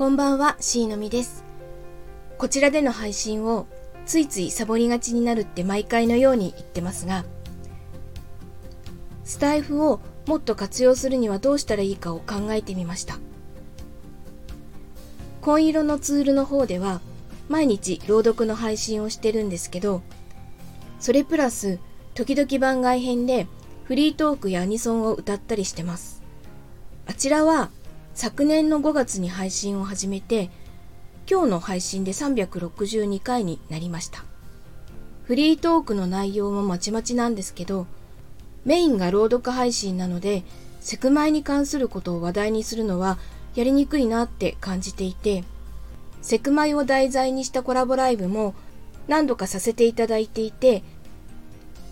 こんばんは、しーのみです。こちらでの配信をついついサボりがちになるって毎回のように言ってますが、スタイフをもっと活用するにはどうしたらいいかを考えてみました。紺色のツールの方では毎日朗読の配信をしてるんですけど、それプラス時々番外編でフリートークやアニソンを歌ったりしてます。あちらは昨年の5月に配信を始めて、今日の配信で362回になりました。フリートークの内容もまちまちなんですけど、メインが朗読配信なので、セクマイに関することを話題にするのはやりにくいなって感じていて、セクマイを題材にしたコラボライブも何度かさせていただいていて、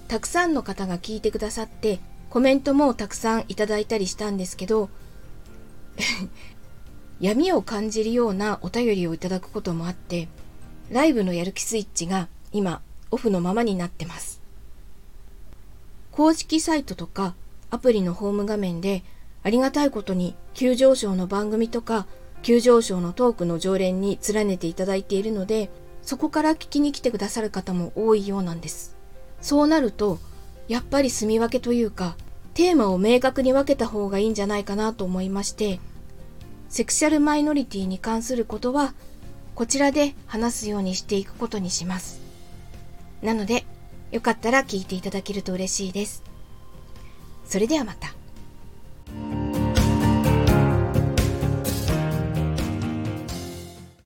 たくさんの方が聞いてくださって、コメントもたくさんいただいたりしたんですけど、闇を感じるようなお便りをいただくこともあって、ライブのやる気スイッチが今オフのままになってます。公式サイトとかアプリのホーム画面でありがたいことに急上昇の番組とか急上昇のトークの常連に連ねていただいているので、そこから聞きに来てくださる方も多いようなんです。そうなると、やっぱり住み分けというか、テーマを明確に分けた方がいいんじゃないかなと思いまして、セクシャルマイノリティに関することは、こちらで話すようにしていくことにします。なので、よかったら聞いていただけると嬉しいです。それではまた。